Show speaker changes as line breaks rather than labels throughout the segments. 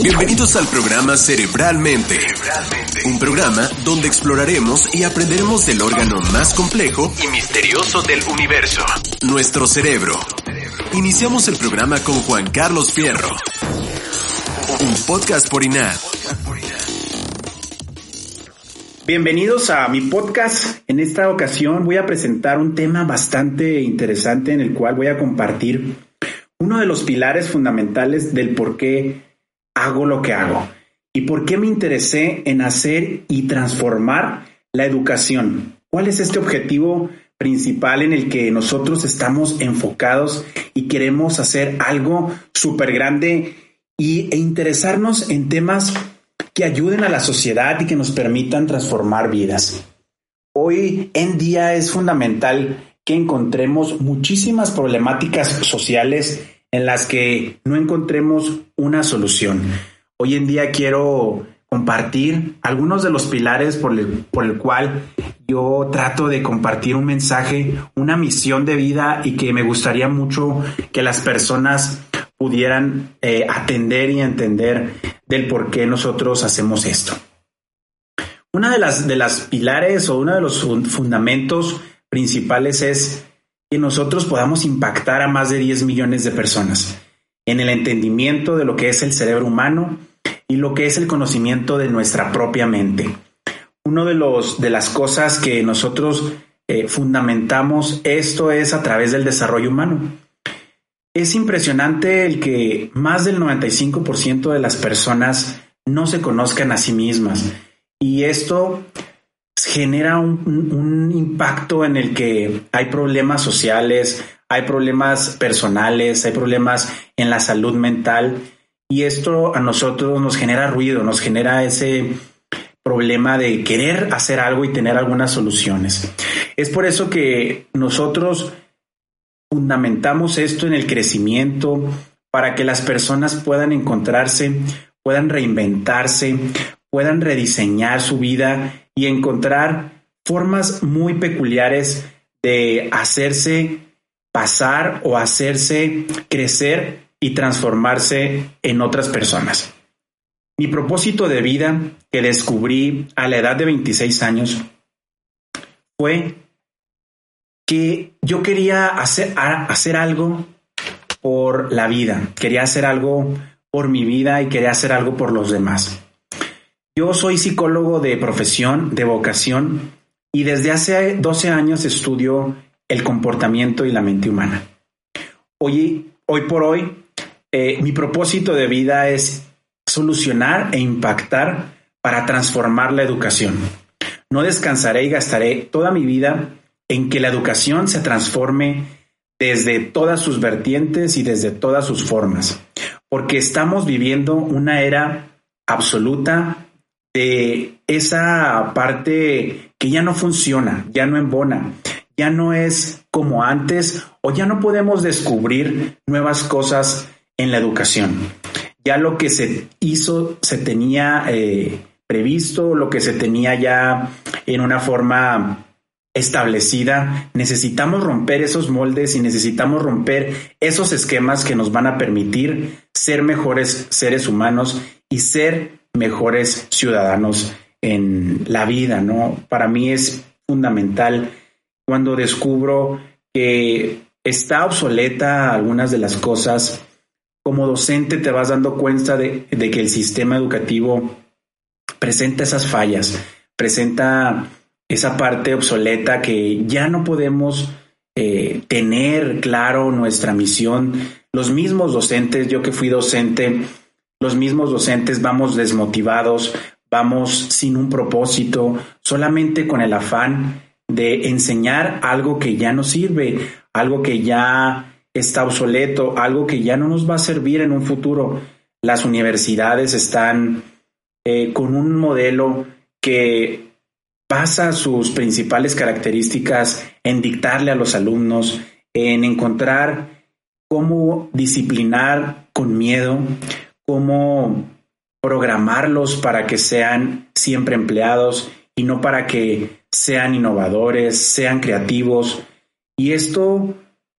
Bienvenidos al programa Cerebralmente. Un programa donde exploraremos y aprenderemos del órgano más complejo y misterioso del universo, nuestro cerebro. Iniciamos el programa con Juan Carlos Fierro. Un podcast por INAD.
Bienvenidos a mi podcast. En esta ocasión voy a presentar un tema bastante interesante en el cual voy a compartir uno de los pilares fundamentales del por qué hago lo que hago y por qué me interesé en hacer y transformar la educación. ¿Cuál es este objetivo principal en el que nosotros estamos enfocados y queremos hacer algo súper grande e interesarnos en temas que ayuden a la sociedad y que nos permitan transformar vidas? Hoy en día es fundamental que encontremos muchísimas problemáticas sociales en las que no encontremos una solución. Hoy en día quiero compartir algunos de los pilares por el, por el cual yo trato de compartir un mensaje, una misión de vida y que me gustaría mucho que las personas pudieran eh, atender y entender del por qué nosotros hacemos esto. Una de las, de las pilares o uno de los fundamentos principales es que nosotros podamos impactar a más de 10 millones de personas en el entendimiento de lo que es el cerebro humano y lo que es el conocimiento de nuestra propia mente. Uno de los de las cosas que nosotros eh, fundamentamos esto es a través del desarrollo humano. Es impresionante el que más del 95% de las personas no se conozcan a sí mismas y esto genera un, impacto en el que hay problemas sociales, hay problemas personales, hay problemas en la salud mental y esto a nosotros nos genera ruido, nos genera ese problema de querer hacer algo y tener algunas soluciones. Es por eso que nosotros fundamentamos esto en el crecimiento para que las personas puedan encontrarse, puedan reinventarse, puedan rediseñar su vida y encontrar formas muy peculiares de hacerse pasar o hacerse crecer y transformarse en otras personas. Mi propósito de vida que descubrí a la edad de 26 años fue que yo quería hacer, hacer algo por la vida, quería hacer algo por mi vida y quería hacer algo por los demás. Yo soy psicólogo de profesión, de vocación, y desde hace 12 años estudio el comportamiento y la mente humana. Hoy, hoy por hoy, eh, mi propósito de vida es solucionar e impactar para transformar la educación. No descansaré y gastaré toda mi vida en que la educación se transforme desde todas sus vertientes y desde todas sus formas, porque estamos viviendo una era absoluta de esa parte que ya no funciona, ya no embona, ya no es como antes o ya no podemos descubrir nuevas cosas en la educación. Ya lo que se hizo se tenía eh, previsto, lo que se tenía ya en una forma establecida, necesitamos romper esos moldes y necesitamos romper esos esquemas que nos van a permitir ser mejores seres humanos y ser mejores ciudadanos en la vida, ¿no? Para mí es fundamental cuando descubro que está obsoleta algunas de las cosas. Como docente te vas dando cuenta de, que el sistema educativo presenta esas fallas, presenta esa parte obsoleta que ya no podemos eh, tener claro nuestra misión. Los mismos docentes, yo que fui docente, los mismos docentes vamos desmotivados, vamos sin un propósito, solamente con el afán de enseñar algo que ya no sirve, algo que ya está obsoleto, algo que ya no nos va a servir en un futuro. Las universidades están eh, con un modelo que basa sus principales características en dictarle a los alumnos, en encontrar cómo disciplinar con miedo, cómo programarlos para que sean siempre empleados y no para que sean innovadores, sean creativos. Y esto,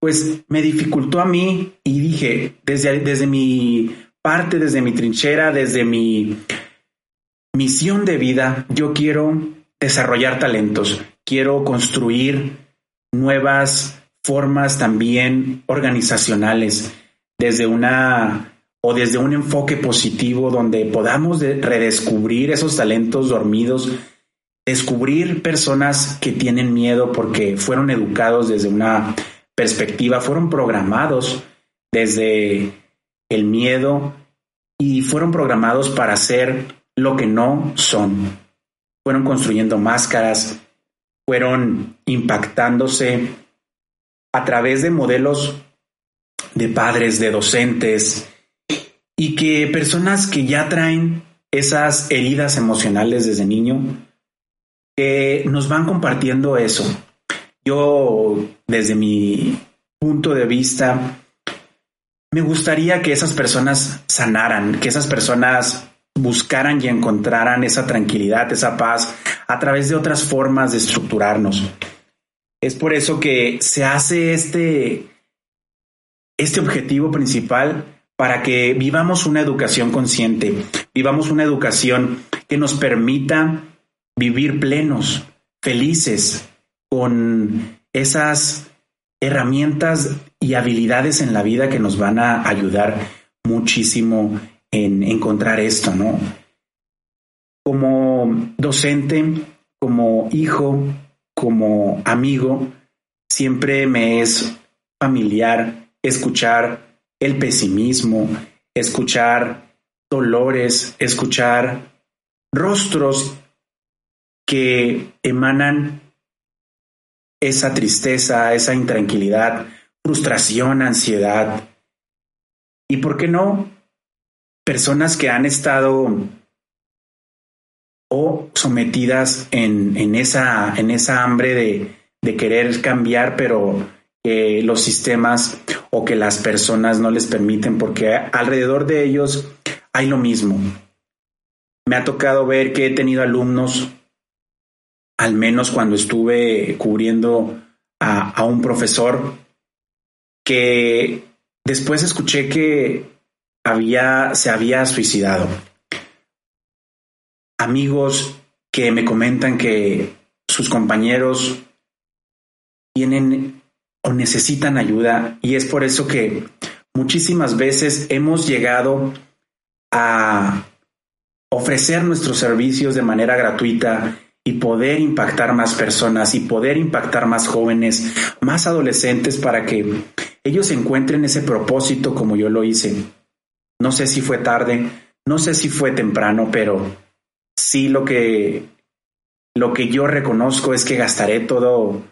pues, me dificultó a mí y dije, desde, desde mi parte desde mi trinchera, desde mi misión de vida, yo quiero desarrollar talentos, quiero construir nuevas formas también organizacionales desde una o desde un enfoque positivo donde podamos redescubrir esos talentos dormidos, descubrir personas que tienen miedo porque fueron educados desde una perspectiva, fueron programados desde el miedo y fueron programados para ser lo que no son. Fueron construyendo máscaras, fueron impactándose a través de modelos de padres, de docentes, y que personas que ya traen esas heridas emocionales desde niño, que nos van compartiendo eso. Yo, desde mi punto de vista, me gustaría que esas personas sanaran, que esas personas buscaran y encontraran esa tranquilidad, esa paz a través de otras formas de estructurarnos. Es por eso que se hace este, este objetivo principal para que vivamos una educación consciente, vivamos una educación que nos permita vivir plenos, felices, con esas herramientas y habilidades en la vida que nos van a ayudar muchísimo en encontrar esto, ¿no? Como docente, como hijo, como amigo, siempre me es familiar escuchar el pesimismo, escuchar dolores, escuchar rostros que emanan esa tristeza, esa intranquilidad, frustración, ansiedad. Y por qué no, personas que han estado o sometidas en, esa, en esa hambre de, de querer cambiar, pero los sistemas o que las personas no les permiten, porque alrededor de ellos hay lo mismo. Me ha tocado ver que he tenido alumnos, al menos cuando estuve cubriendo a, un profesor, que después escuché que había, se había suicidado. Amigos que me comentan que sus compañeros tienen o necesitan ayuda y es por eso que muchísimas veces hemos llegado a ofrecer nuestros servicios de manera gratuita y poder impactar más personas y poder impactar más jóvenes, más adolescentes para que ellos encuentren ese propósito como yo lo hice. No sé si fue tarde, no sé si fue temprano, pero sí lo que lo que yo reconozco es que gastaré todo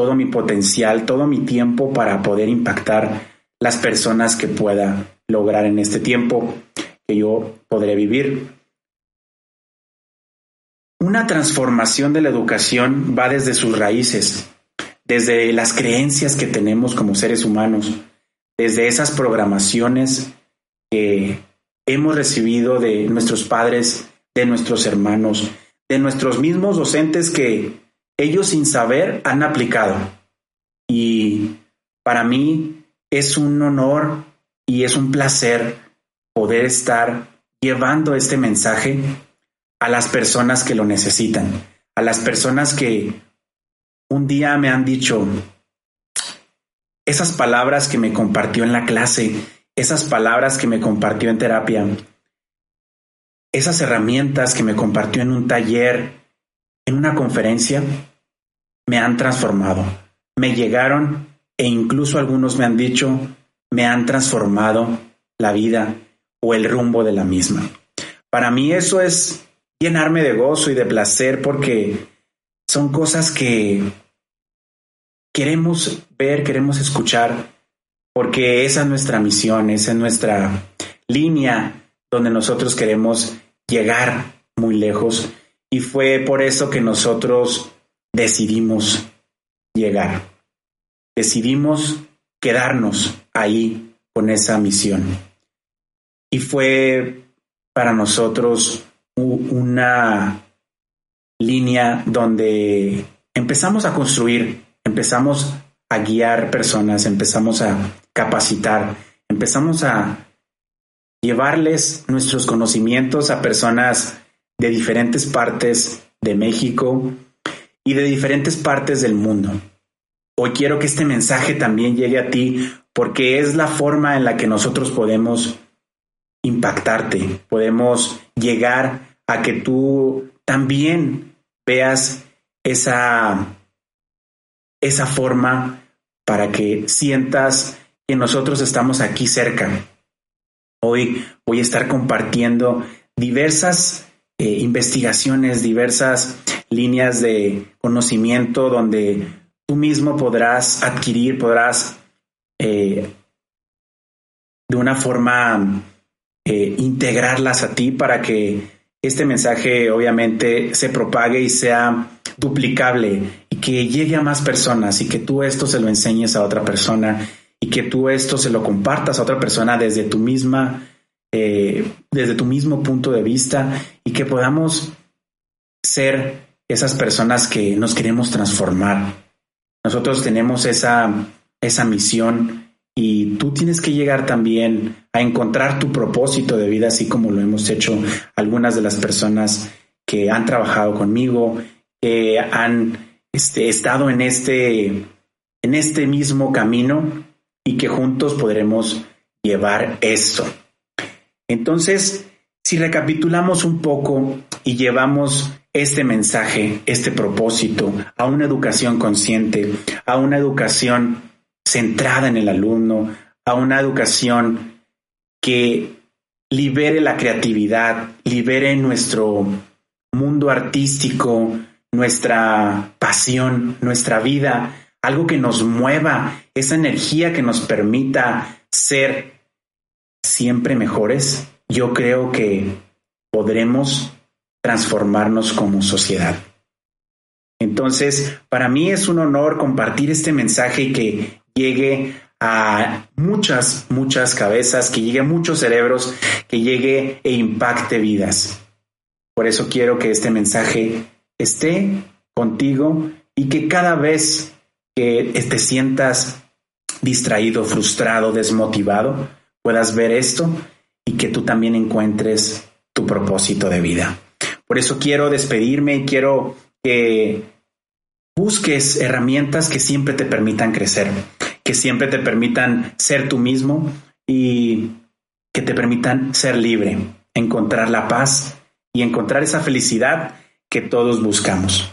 todo mi potencial, todo mi tiempo para poder impactar las personas que pueda lograr en este tiempo que yo podré vivir. Una transformación de la educación va desde sus raíces, desde las creencias que tenemos como seres humanos, desde esas programaciones que hemos recibido de nuestros padres, de nuestros hermanos, de nuestros mismos docentes que ellos sin saber han aplicado. Y para mí es un honor y es un placer poder estar llevando este mensaje a las personas que lo necesitan, a las personas que un día me han dicho esas palabras que me compartió en la clase, esas palabras que me compartió en terapia, esas herramientas que me compartió en un taller, en una conferencia, me han transformado, me llegaron e incluso algunos me han dicho, me han transformado la vida o el rumbo de la misma. Para mí eso es llenarme de gozo y de placer porque son cosas que queremos ver, queremos escuchar, porque esa es nuestra misión, esa es nuestra línea donde nosotros queremos llegar muy lejos. Y fue por eso que nosotros decidimos llegar. Decidimos quedarnos ahí con esa misión. Y fue para nosotros una línea donde empezamos a construir, empezamos a guiar personas, empezamos a capacitar, empezamos a llevarles nuestros conocimientos a personas de diferentes partes de México y de diferentes partes del mundo. Hoy quiero que este mensaje también llegue a ti porque es la forma en la que nosotros podemos impactarte, podemos llegar a que tú también veas esa, esa forma para que sientas que nosotros estamos aquí cerca. Hoy voy a estar compartiendo diversas eh, investigaciones, diversas líneas de conocimiento donde tú mismo podrás adquirir, podrás eh, de una forma eh, integrarlas a ti para que este mensaje obviamente se propague y sea duplicable y que llegue a más personas y que tú esto se lo enseñes a otra persona y que tú esto se lo compartas a otra persona desde tu misma, eh, desde tu mismo punto de vista y que podamos ser esas personas que nos queremos transformar. Nosotros tenemos esa, esa misión y tú tienes que llegar también a encontrar tu propósito de vida, así como lo hemos hecho algunas de las personas que han trabajado conmigo, que han este, estado en este, en este mismo camino y que juntos podremos llevar esto. Entonces, si recapitulamos un poco y llevamos este mensaje, este propósito a una educación consciente, a una educación centrada en el alumno, a una educación que libere la creatividad, libere nuestro mundo artístico, nuestra pasión, nuestra vida, algo que nos mueva, esa energía que nos permita ser siempre mejores, yo creo que podremos transformarnos como sociedad. Entonces, para mí es un honor compartir este mensaje y que llegue a muchas, muchas cabezas, que llegue a muchos cerebros, que llegue e impacte vidas. Por eso quiero que este mensaje esté contigo y que cada vez que te sientas distraído, frustrado, desmotivado, puedas ver esto y que tú también encuentres tu propósito de vida. Por eso quiero despedirme y quiero que busques herramientas que siempre te permitan crecer, que siempre te permitan ser tú mismo y que te permitan ser libre, encontrar la paz y encontrar esa felicidad que todos buscamos.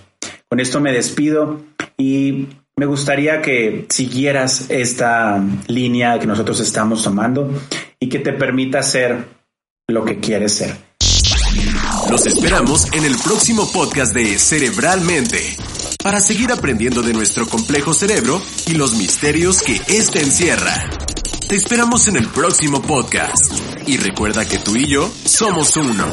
Con esto me despido y me gustaría que siguieras esta línea que nosotros estamos tomando y que te permita ser lo que quieres ser.
Los esperamos en el próximo podcast de Cerebralmente para seguir aprendiendo de nuestro complejo cerebro y los misterios que éste encierra. Te esperamos en el próximo podcast y recuerda que tú y yo somos uno.